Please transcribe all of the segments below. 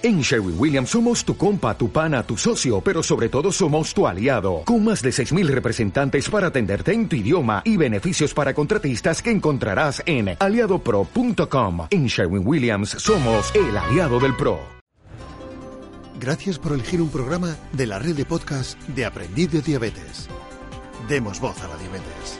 En Sherwin Williams somos tu compa, tu pana, tu socio, pero sobre todo somos tu aliado, con más de 6.000 representantes para atenderte en tu idioma y beneficios para contratistas que encontrarás en aliadopro.com. En Sherwin Williams somos el aliado del PRO. Gracias por elegir un programa de la red de podcast de Aprendiz de Diabetes. Demos voz a la diabetes.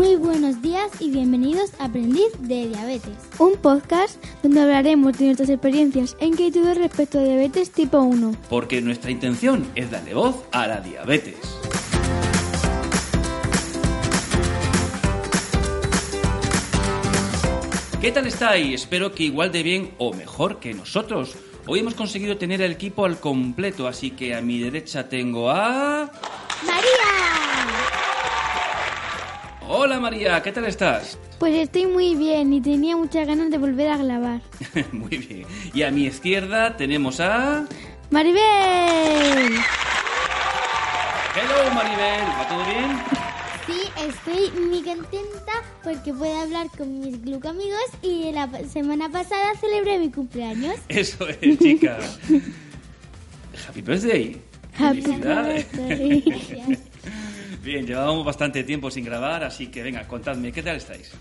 Muy buenos días y bienvenidos a Aprendiz de Diabetes. Un podcast donde hablaremos de nuestras experiencias e inquietudes respecto a diabetes tipo 1. Porque nuestra intención es darle voz a la diabetes. ¿Qué tal estáis? Espero que igual de bien o mejor que nosotros. Hoy hemos conseguido tener el equipo al completo, así que a mi derecha tengo a... ¡María! Hola María, ¿qué tal estás? Pues estoy muy bien y tenía muchas ganas de volver a grabar. Muy bien. Y a mi izquierda tenemos a... ¡Maribel! Hello Maribel, ¿va todo bien? Sí, estoy muy contenta porque puedo hablar con mis glucamigos y la semana pasada celebré mi cumpleaños. Eso es, chica. Happy birthday. Happy birthday. Bien, llevábamos bastante tiempo sin grabar, así que venga, contadme, ¿qué tal estáis?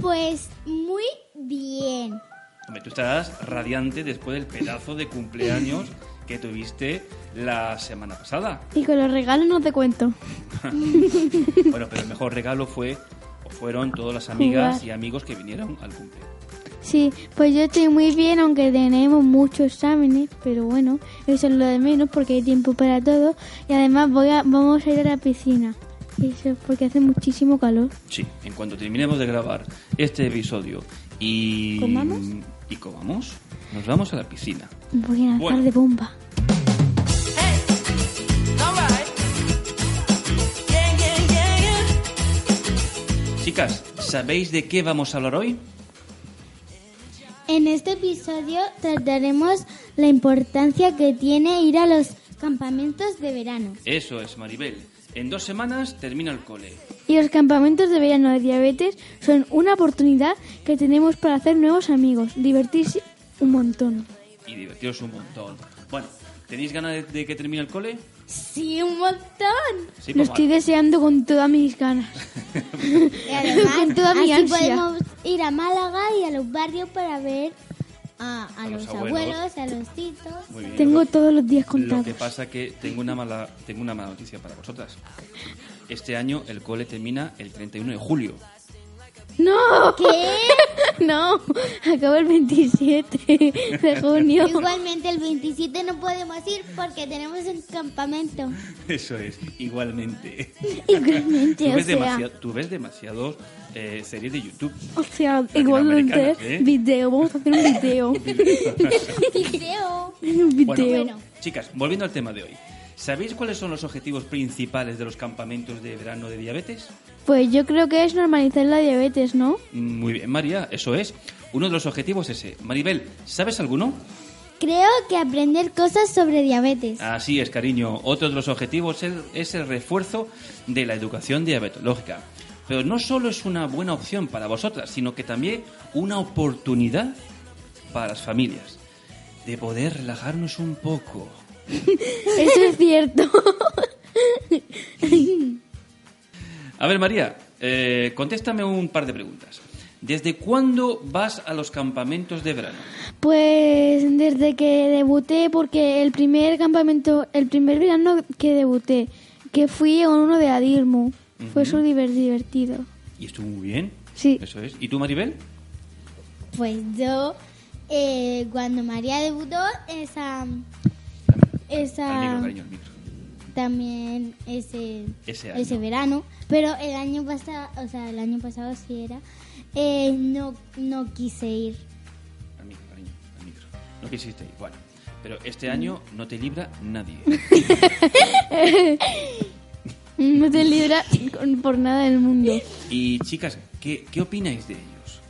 Pues muy bien. Hombre, tú estás radiante después del pedazo de cumpleaños que tuviste la semana pasada. Y con los regalos no te cuento. Bueno, pero el mejor regalo fue o fueron todas las amigas Jugar. y amigos que vinieron al cumple. Sí, pues yo estoy muy bien, aunque tenemos muchos exámenes, pero bueno, eso es lo de menos porque hay tiempo para todo. Y además voy a, vamos a ir a la piscina. Eso es porque hace muchísimo calor. Sí, en cuanto terminemos de grabar este episodio y ¿Comamos? y comamos, nos vamos a la piscina. Voy a lanzar Bueno. de bomba. Chicas, ¿sabéis de qué vamos a hablar hoy? En este episodio trataremos la importancia que tiene ir a los campamentos de verano. Eso es, Maribel. En dos semanas termina el cole. Y los campamentos de verano de diabetes son una oportunidad que tenemos para hacer nuevos amigos, divertirse un montón. y divertiros un montón. Bueno, ¿tenéis ganas de, de que termine el cole? Sí, un montón. Sí, Lo estoy deseando con todas mis ganas. Y además, Con toda mi así ansia. podemos ir a Málaga y a los barrios para ver a, a A los, los abuelos. abuelos, a los titos. Bien. Tengo Lo- todos los días Lo contados. que pasa que tengo una mala tengo una mala noticia para vosotras. Este año el cole termina el 31 de julio. ¡No! ¿Qué? No, acabo el 27 de junio. Igualmente el 27 no podemos ir porque tenemos un campamento. Eso es, igualmente. Igualmente, Tú o ves, sea, tú ves demasiados eh, series de YouTube. o sea, igualmente, ¿eh? video, vamos a hacer un video. Creo. Un video. Bueno, Bueno. chicas, volviendo al tema de hoy. ¿Sabéis cuáles son los objetivos principales de los campamentos de verano de diabetes? Pues yo creo que es normalizar la diabetes, ¿no? Muy bien, María, eso es. Uno de los objetivos es ese. Maribel, ¿sabes alguno? Creo que aprender cosas sobre diabetes. Así es, cariño. Otro de los objetivos es, es el refuerzo de la educación diabetológica. Pero no solo es una buena opción para vosotras, sino que también una oportunidad para las familias de poder relajarnos un poco. Eso es cierto. A ver, María, eh, contéstame un par de preguntas. ¿Desde cuándo vas a los campamentos de verano? Pues desde que debuté, porque el primer campamento, el primer verano que debuté, que fui a uno de Adirmu, fue súper divertido. Y estuvo muy bien. Sí. Eso es. ¿Y tú, Maribel? Pues yo, eh, cuando María debutó, esa, esa micro, cariño, al micro. también ese, Ese verano, pero el año pasado, o sea, el año pasado sí era, eh, no, no quise ir. Al micro, cariño, al micro. No quisiste ir. Bueno, pero este año no te libra nadie. No te libra con- por nada del mundo. Y chicas, ¿qué, qué opináis de ellos?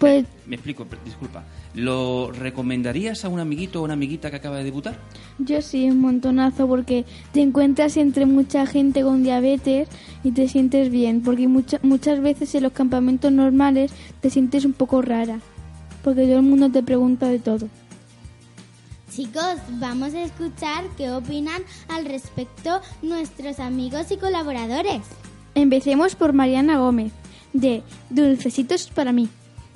Pues Me explico, disculpa. ¿Lo recomendarías a un amiguito o una amiguita que acaba de debutar? Yo sí, un montonazo, porque te encuentras entre mucha gente con diabetes y te sientes bien, porque muchas veces en los campamentos normales te sientes un poco rara, porque todo el mundo te pregunta de todo. Chicos, vamos a escuchar qué opinan al respecto nuestros amigos y colaboradores. Empecemos por Mariana Gómez, de Dulcecitos para mí,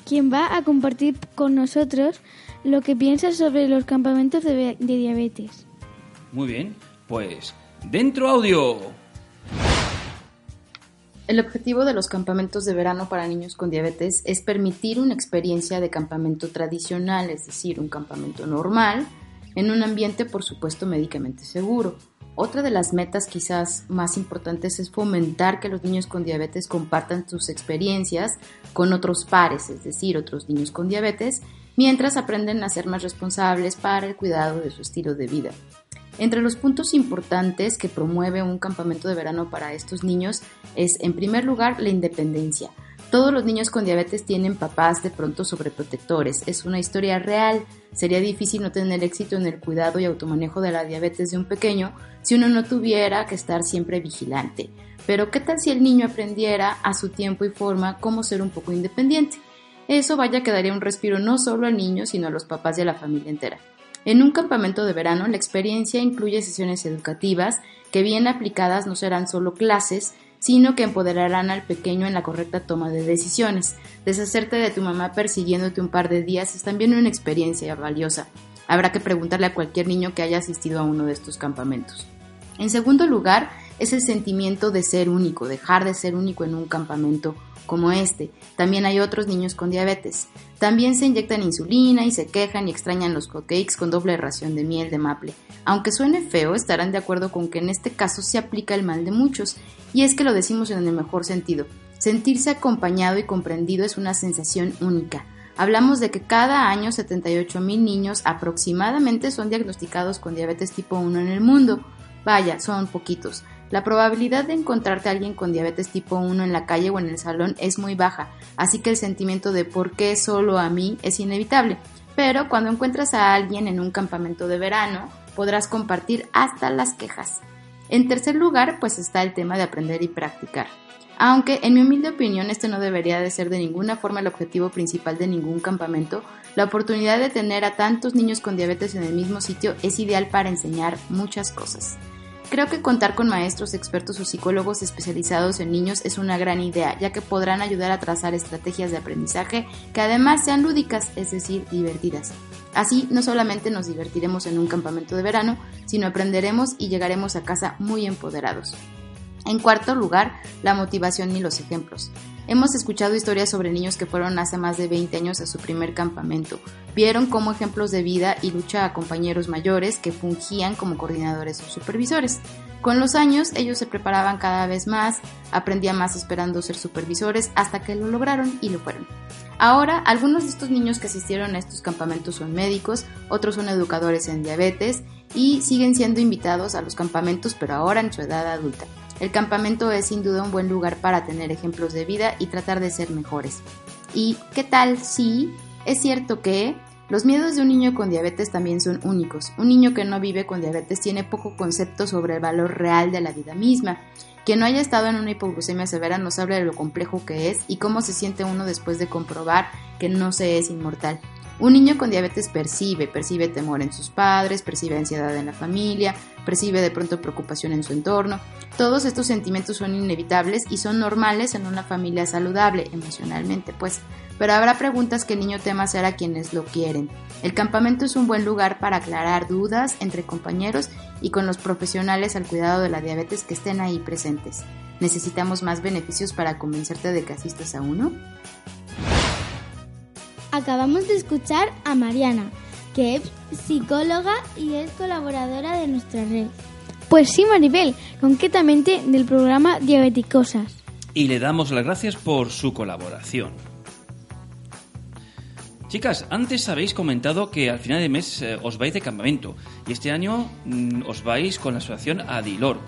quien va a compartir con nosotros lo que piensa sobre los campamentos de, de diabetes. Muy bien, pues dentro audio. El objetivo de los campamentos de verano para niños con diabetes es permitir una experiencia de campamento tradicional, es decir, un campamento normal, en un ambiente por supuesto médicamente seguro. Otra de las metas quizás más importantes es fomentar que los niños con diabetes compartan sus experiencias con otros pares, es decir, otros niños con diabetes, mientras aprenden a ser más responsables para el cuidado de su estilo de vida. Entre los puntos importantes que promueve un campamento de verano para estos niños es, en primer lugar, la independencia. Todos los niños con diabetes tienen papás de pronto sobreprotectores. Es una historia real. Sería difícil no tener éxito en el cuidado y automanejo de la diabetes de un pequeño si uno no tuviera que estar siempre vigilante. Pero ¿qué tal si el niño aprendiera a su tiempo y forma cómo ser un poco independiente? Eso vaya que daría un respiro no solo al niño, sino a los papás y a la familia entera. En un campamento de verano, la experiencia incluye sesiones educativas que bien aplicadas no serán solo clases, sino que empoderarán al pequeño en la correcta toma de decisiones. Deshacerte de tu mamá persiguiéndote un par de días es también una experiencia valiosa. Habrá que preguntarle a cualquier niño que haya asistido a uno de estos campamentos. En segundo lugar, es el sentimiento de ser único, dejar de ser único en un campamento como este. También hay otros niños con diabetes. También se inyectan insulina y se quejan y extrañan los cupcakes con doble ración de miel de maple. Aunque suene feo, estarán de acuerdo con que en este caso se aplica el mal de muchos, y es que lo decimos en el mejor sentido. Sentirse acompañado y comprendido es una sensación única. Hablamos de que cada año 78 mil niños aproximadamente son diagnosticados con diabetes tipo 1 en el mundo. Vaya, son poquitos. La probabilidad de encontrarte a alguien con diabetes tipo 1 en la calle o en el salón es muy baja, así que el sentimiento de por qué solo a mí es inevitable. Pero cuando encuentras a alguien en un campamento de verano, podrás compartir hasta las quejas. En tercer lugar, pues está el tema de aprender y practicar. Aunque, en mi humilde opinión, este no debería de ser de ninguna forma el objetivo principal de ningún campamento, la oportunidad de tener a tantos niños con diabetes en el mismo sitio es ideal para enseñar muchas cosas. Creo que contar con maestros, expertos o psicólogos especializados en niños es una gran idea, ya que podrán ayudar a trazar estrategias de aprendizaje que además sean lúdicas, es decir, divertidas. Así, no solamente nos divertiremos en un campamento de verano, sino aprenderemos y llegaremos a casa muy empoderados. En cuarto lugar, la motivación y los ejemplos. Hemos escuchado historias sobre niños que fueron hace más de 20 años a su primer campamento. Vieron como ejemplos de vida y lucha a compañeros mayores que fungían como coordinadores o supervisores. Con los años, ellos se preparaban cada vez más, aprendían más esperando ser supervisores hasta que lo lograron y lo fueron. Ahora, algunos de estos niños que asistieron a estos campamentos son médicos, otros son educadores en diabetes y siguen siendo invitados a los campamentos, pero ahora en su edad adulta. El campamento es sin duda un buen lugar para tener ejemplos de vida y tratar de ser mejores. ¿Y qué tal si es cierto que los miedos de un niño con diabetes también son únicos? Un niño que no vive con diabetes tiene poco concepto sobre el valor real de la vida misma. Quien no haya estado en una hipoglucemia severa nos habla de lo complejo que es y cómo se siente uno después de comprobar que no se es inmortal. Un niño con diabetes percibe, percibe temor en sus padres, percibe ansiedad en la familia, percibe de pronto preocupación en su entorno. Todos estos sentimientos son inevitables y son normales en una familia saludable emocionalmente, pues. Pero habrá preguntas que el niño teme hacer a quienes lo quieren. El campamento es un buen lugar para aclarar dudas entre compañeros y con los profesionales al cuidado de la diabetes que estén ahí presentes. ¿Necesitamos más beneficios para convencerte de que asistas a uno? Acabamos de escuchar a Mariana, que es psicóloga y es colaboradora de nuestra red. Pues sí, Maribel, concretamente del programa Diabeticosas. Y le damos las gracias por su colaboración. Chicas, antes habéis comentado que al final de mes eh, os vais de campamento y este año mm, os vais con la asociación Adilor.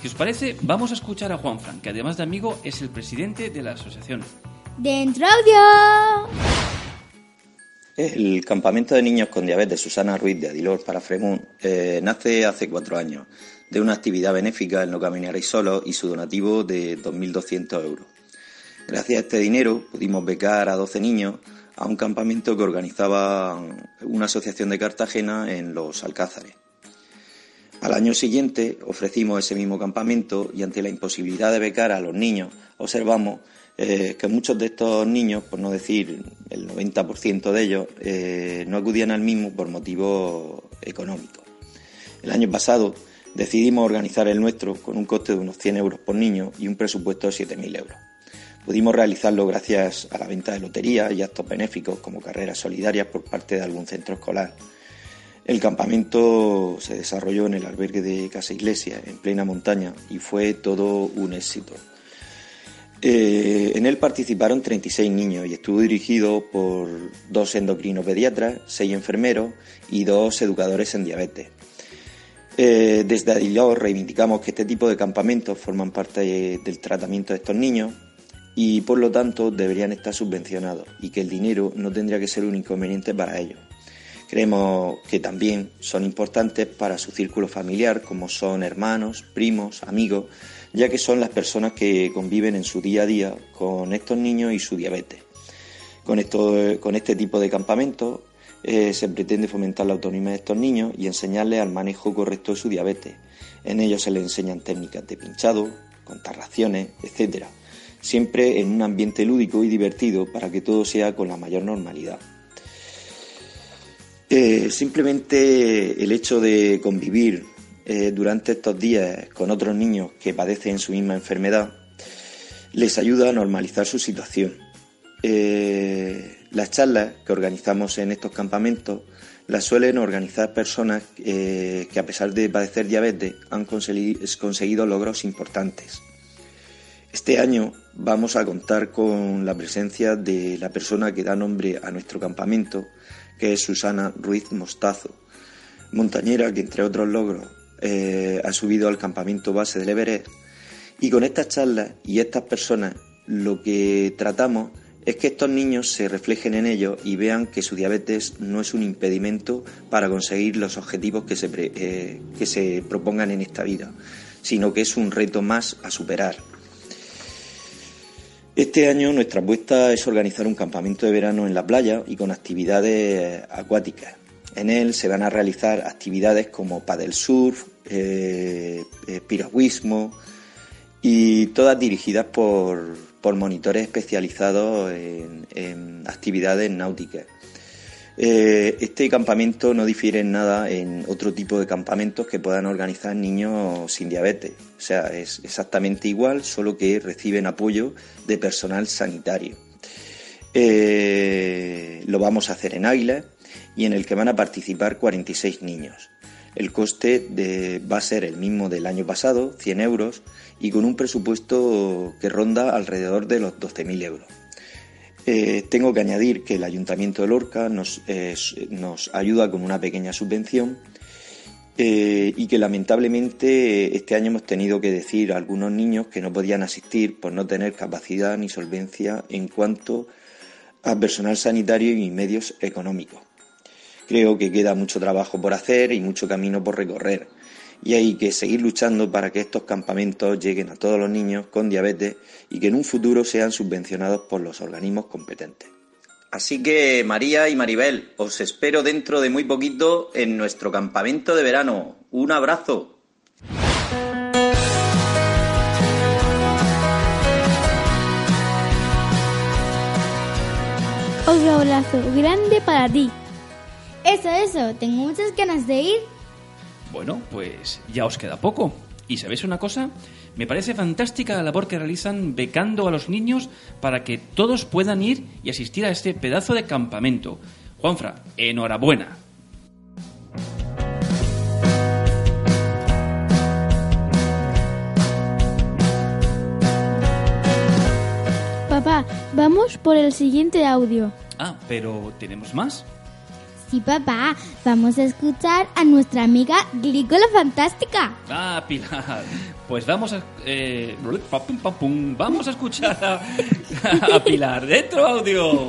Si os parece, vamos a escuchar a Juan Fran, que además de amigo es el presidente de la asociación. ¡Dentro audio! El campamento de niños con diabetes Susana Ruiz de Adilor para Fremún eh, nace hace cuatro años de una actividad benéfica El No Caminaréis Solo y su donativo de 2.200 euros. Gracias a este dinero pudimos becar a 12 niños a un campamento que organizaba una asociación de Cartagena en los Alcázares. Al año siguiente ofrecimos ese mismo campamento y ante la imposibilidad de becar a los niños observamos eh, que muchos de estos niños, por no decir el 90% de ellos, eh, no acudían al mismo por motivos económicos. El año pasado decidimos organizar el nuestro con un coste de unos 100 euros por niño y un presupuesto de 7.000 euros. Pudimos realizarlo gracias a la venta de loterías y actos benéficos como carreras solidarias por parte de algún centro escolar. El campamento se desarrolló en el albergue de Casa Iglesia, en plena montaña, y fue todo un éxito. Eh, en él participaron 36 niños y estuvo dirigido por dos endocrinopediatras, seis enfermeros y dos educadores en diabetes. Eh, desde Adilor reivindicamos que este tipo de campamentos forman parte del tratamiento de estos niños y por lo tanto deberían estar subvencionados y que el dinero no tendría que ser un inconveniente para ellos. Creemos que también son importantes para su círculo familiar como son hermanos, primos, amigos ya que son las personas que conviven en su día a día con estos niños y su diabetes. Con, esto, con este tipo de campamentos eh, se pretende fomentar la autonomía de estos niños y enseñarles al manejo correcto de su diabetes. En ellos se les enseñan técnicas de pinchado, contar raciones, etc. Siempre en un ambiente lúdico y divertido para que todo sea con la mayor normalidad. Eh, simplemente el hecho de convivir eh, durante estos días con otros niños que padecen su misma enfermedad, les ayuda a normalizar su situación. Eh, las charlas que organizamos en estos campamentos las suelen organizar personas eh, que a pesar de padecer diabetes han conseguido logros importantes. Este año vamos a contar con la presencia de la persona que da nombre a nuestro campamento, que es Susana Ruiz Mostazo, montañera que entre otros logros eh, ha subido al campamento base del Everest. Y con estas charlas y estas personas lo que tratamos es que estos niños se reflejen en ellos y vean que su diabetes no es un impedimento para conseguir los objetivos que se, eh, que se propongan en esta vida, sino que es un reto más a superar. Este año nuestra apuesta es organizar un campamento de verano en la playa y con actividades acuáticas. En él se van a realizar actividades como paddle surf, eh, eh, piragüismo y todas dirigidas por, monitores especializados en, actividades náuticas. Eh, este campamento no difiere en nada en otro tipo de campamentos que puedan organizar niños sin diabetes. O sea, es exactamente igual, solo que reciben apoyo de personal sanitario. lo vamos a hacer en Águila y en el que van a participar 46 niños. El coste va a ser el mismo del año pasado, 100 euros, y con un presupuesto que ronda alrededor de los 12.000 euros. Eh, tengo que añadir que el Ayuntamiento de Lorca nos, ayuda con una pequeña subvención eh, y que lamentablemente este año hemos tenido que decir a algunos niños que no podían asistir por no tener capacidad ni solvencia en cuanto a personal sanitario y medios económicos. Creo que queda mucho trabajo por hacer y mucho camino por recorrer. Y hay que seguir luchando para que estos campamentos lleguen a todos los niños con diabetes y que en un futuro sean subvencionados por los organismos competentes. Así que María y Maribel, os espero dentro de muy poquito en nuestro campamento de verano. Un abrazo. Otro abrazo grande para ti. Eso, eso, tengo muchas ganas de ir. Bueno, pues ya os queda poco. ¿Y sabéis una cosa? Me parece fantástica la labor que realizan becando a los niños para que todos puedan ir y asistir a este pedazo de campamento. Juanfra, enhorabuena. Papá, vamos por el siguiente audio. Ah, pero ¿tenemos más? Sí, papá, vamos a escuchar a nuestra amiga Glícola Fantástica. Ah, Pilar. Pues vamos a... Eh, vamos a escuchar a, a Pilar. ¡Dentro audio!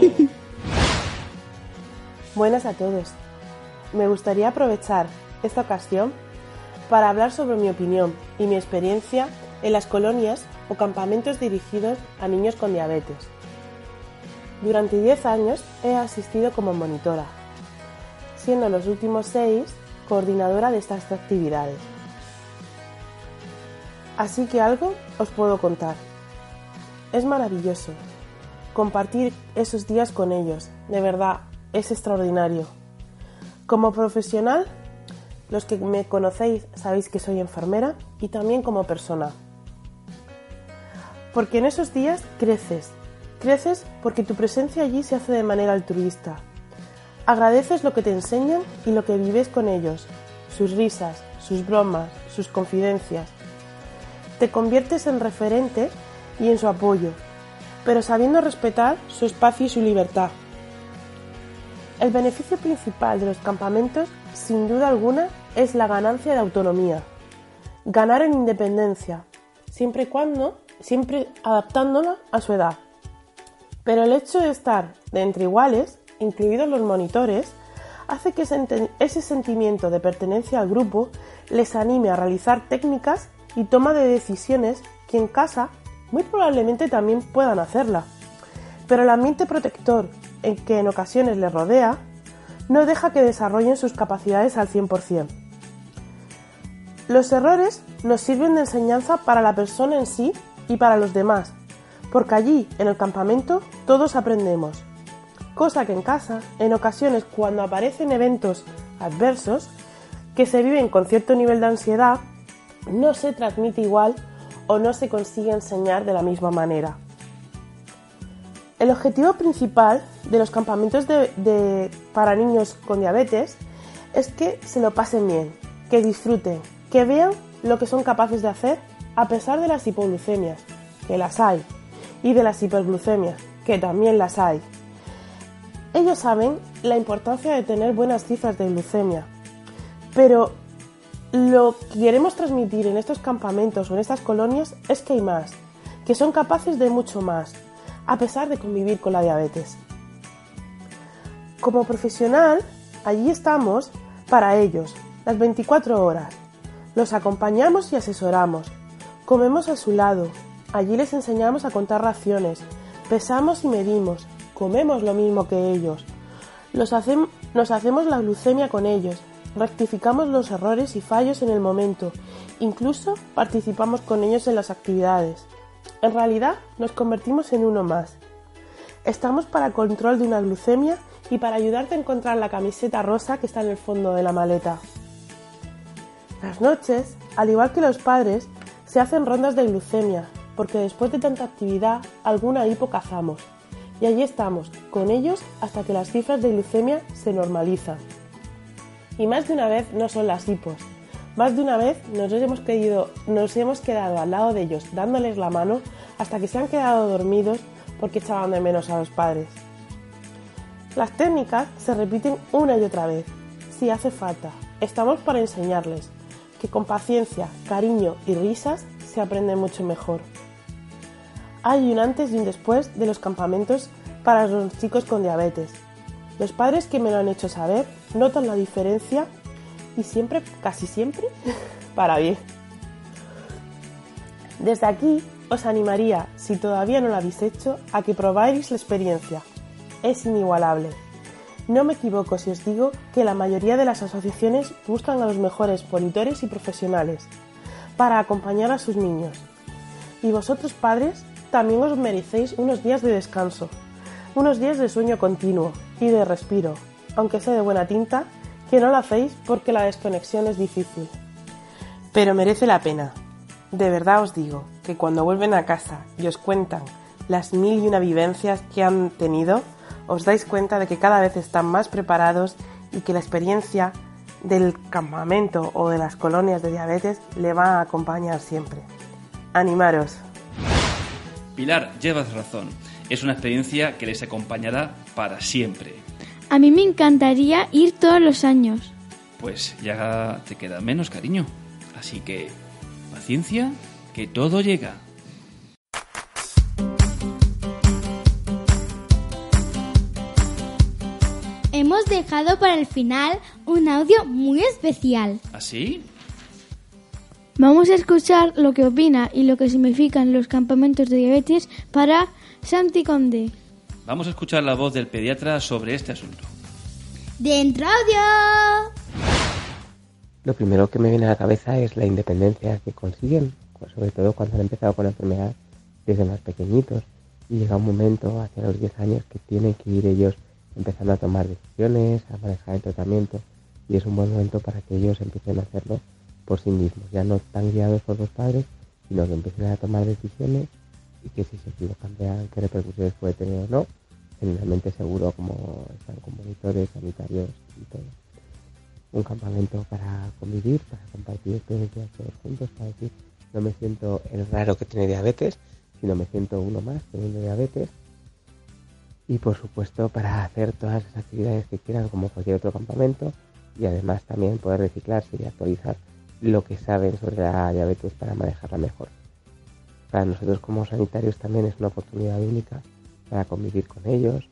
Buenas a todos. Me gustaría aprovechar esta ocasión para hablar sobre mi opinión y mi experiencia en las colonias o campamentos dirigidos a niños con diabetes. Durante 10 años he asistido como monitora, siendo los últimos 6 coordinadora de estas actividades. Así que algo os puedo contar. Es maravilloso compartir esos días con ellos, de verdad, es extraordinario. Como profesional, los que me conocéis sabéis que soy enfermera y también como persona. Porque en esos días creces, creces porque tu presencia allí se hace de manera altruista. Agradeces lo que te enseñan y lo que vives con ellos, sus risas, sus bromas, sus confidencias. Te conviertes en referente y en su apoyo, pero sabiendo respetar su espacio y su libertad. El beneficio principal de los campamentos, sin duda alguna, es la ganancia de autonomía. Ganar en independencia, siempre y cuando, siempre adaptándola a su edad. Pero el hecho de estar de entre iguales, incluidos los monitores, hace que ese sentimiento de pertenencia al grupo les anime a realizar técnicas y toma de decisiones que en casa muy probablemente también puedan hacerla. Pero el ambiente protector en que en ocasiones les rodea no deja que desarrollen sus capacidades al 100%. Los errores nos sirven de enseñanza para la persona en sí y para los demás, porque allí, en el campamento, todos aprendemos. Cosa que en casa, en ocasiones cuando aparecen eventos adversos, que se viven con cierto nivel de ansiedad, no se transmite igual o no se consigue enseñar de la misma manera. El objetivo principal de los campamentos para niños con diabetes es que se lo pasen bien, que disfruten, que vean lo que son capaces de hacer a pesar de las hipoglucemias, que las hay, y de las hiperglucemias, que también las hay. Ellos saben la importancia de tener buenas cifras de glucemia, pero lo que queremos transmitir en estos campamentos o en estas colonias es que hay más, que son capaces de mucho más, a pesar de convivir con la diabetes. Como profesional, allí estamos para ellos, las 24 horas. Los acompañamos y asesoramos. Comemos a su lado. Allí les enseñamos a contar raciones. Pesamos y medimos. Comemos lo mismo que ellos. nos hacemos la glucemia con ellos rectificamos los errores y fallos en el momento, incluso participamos con ellos en las actividades. En realidad nos convertimos en uno más. Estamos para control de una glucemia y para ayudarte a encontrar la camiseta rosa que está en el fondo de la maleta. Las noches, al igual que los padres, se hacen rondas de glucemia, porque después de tanta actividad, alguna hipo cazamos. Y allí estamos, con ellos hasta que las cifras de glucemia se normalizan. Y más de una vez no son las hipos. Más de una vez nos hemos, nos hemos quedado al lado de ellos dándoles la mano hasta que se han quedado dormidos porque echaban de menos a los padres. Las técnicas se repiten una y otra vez, si hace falta. Estamos para enseñarles que con paciencia, cariño y risas se aprende mucho mejor. Hay un antes y un después de los campamentos para los chicos con diabetes. Los padres que me lo han hecho saber notan la diferencia y siempre, casi siempre, para bien. Desde aquí os animaría, si todavía no lo habéis hecho, a que probáis la experiencia. Es inigualable. No me equivoco si os digo que la mayoría de las asociaciones buscan a los mejores monitores y profesionales para acompañar a sus niños. Y vosotros padres también os merecéis unos días de descanso, unos días de sueño continuo y de respiro, aunque sea de buena tinta, que no lo hacéis porque la desconexión es difícil. Pero merece la pena. De verdad os digo que cuando vuelven a casa y os cuentan las mil y una vivencias que han tenido, os dais cuenta de que cada vez están más preparados y que la experiencia del campamento o de las colonias de diabetes le va a acompañar siempre. Animaros. Pilar, llevas razón. Es una experiencia que les acompañará para siempre. A mí me encantaría ir todos los años. Pues ya te queda menos, cariño. Así que, paciencia, que todo llega. Hemos dejado para el final un audio muy especial. ¿Así? Vamos a escuchar lo que opina y lo que significan los campamentos de diabetes para Santi Conde. Vamos a escuchar la voz del pediatra sobre este asunto. ¡Dentro audio! Lo primero que me viene a la cabeza es la independencia que consiguen, pues sobre todo cuando han empezado con la enfermedad desde más pequeñitos y llega un momento hacia los 10 años que tienen que ir ellos empezando a tomar decisiones, a manejar el tratamiento y es un buen momento para que ellos empiecen a hacerlo por sí mismos, ya no tan guiados por los padres, sino que empiecen a tomar decisiones y que si se equivocan vean qué repercusiones puede tener o no, generalmente seguro como están con monitores sanitarios y todo. Un campamento para convivir, para compartir experiencias todos juntos, para decir no me siento el raro que tiene diabetes, sino me siento uno más teniendo diabetes. Y por supuesto para hacer todas las actividades que quieran como cualquier otro campamento y además también poder reciclarse y actualizar lo que saben sobre la diabetes para manejarla mejor. Para nosotros como sanitarios también es una oportunidad única para convivir con ellos.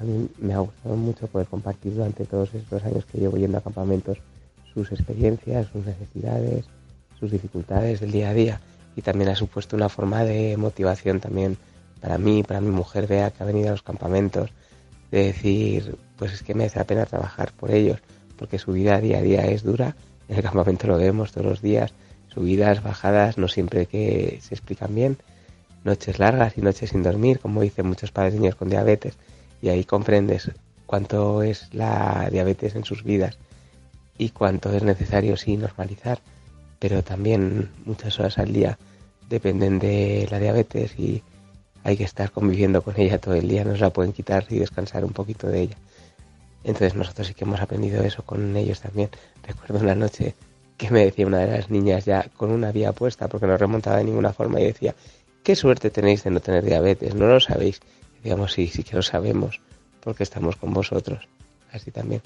A mí me ha gustado mucho poder compartir durante todos estos años que llevo yendo a campamentos sus experiencias, sus necesidades, sus dificultades del día a día y también ha supuesto una forma de motivación también para mí, para mi mujer vea que ha venido a los campamentos, de decir, pues es que merece la pena trabajar por ellos, porque su vida día a día es dura, en el campamento lo vemos todos los días, subidas, bajadas, no siempre que se explican bien, noches largas y noches sin dormir, como dicen muchos padres niños con diabetes, y ahí comprendes cuánto es la diabetes en sus vidas y cuánto es necesario sí normalizar, pero también muchas horas al día dependen de la diabetes y hay que estar conviviendo con ella todo el día, no se la pueden quitar y descansar un poquito de ella. Entonces nosotros sí que hemos aprendido eso con ellos también. Recuerdo una noche que me decía una de las niñas ya con una vía puesta porque no remontaba de ninguna forma y decía, qué suerte tenéis de no tener diabetes, no lo sabéis. Digamos, sí, sí que lo sabemos porque estamos con vosotros. Así también.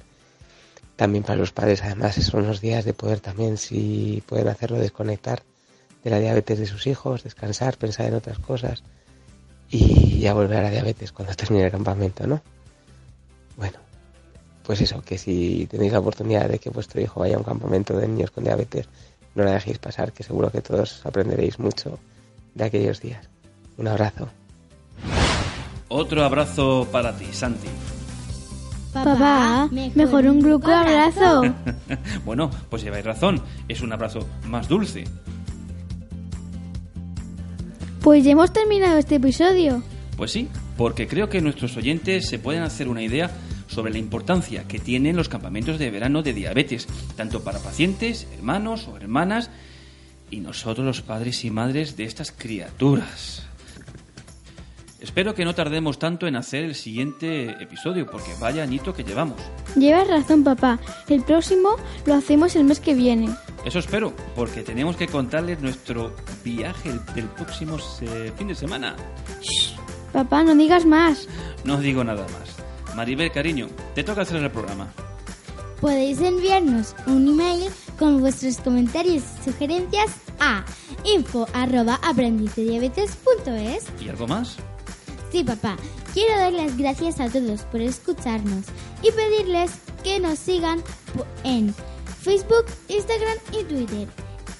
También para los padres, además, son los días de poder también, si pueden hacerlo, desconectar de la diabetes de sus hijos, descansar, pensar en otras cosas y ya volver a la diabetes cuando termine el campamento, ¿no? Bueno, pues eso, que si tenéis la oportunidad de que vuestro hijo vaya a un campamento de niños con diabetes, no la dejéis pasar, que seguro que todos aprenderéis mucho de aquellos días. Un abrazo. Otro abrazo para ti, Santi. Papá, mejor un grupo abrazo. bueno, pues lleváis razón, es un abrazo más dulce. Pues ya hemos terminado este episodio. Pues sí, porque creo que nuestros oyentes se pueden hacer una idea sobre la importancia que tienen los campamentos de verano de diabetes, tanto para pacientes, hermanos o hermanas, y nosotros los padres y madres de estas criaturas. Espero que no tardemos tanto en hacer el siguiente episodio, porque vaya añito que llevamos. Llevas razón, papá. El próximo lo hacemos el mes que viene. Eso espero, porque tenemos que contarles nuestro viaje del próximo eh, fin de semana. Shh, papá, no digas más. No digo nada más. Maribel, cariño, te toca hacer el programa. Podéis enviarnos un email con vuestros comentarios y sugerencias a info arroba aprendizediabetes.es. ¿Y algo más? Sí, papá. Quiero dar las gracias a todos por escucharnos y pedirles que nos sigan en Facebook, Instagram y Twitter.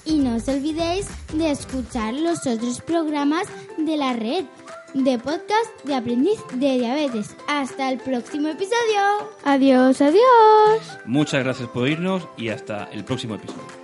Y no os olvidéis de escuchar los otros programas de la red de podcast de aprendiz de diabetes. Hasta el próximo episodio. Adiós, adiós. Muchas gracias por oírnos y hasta el próximo episodio.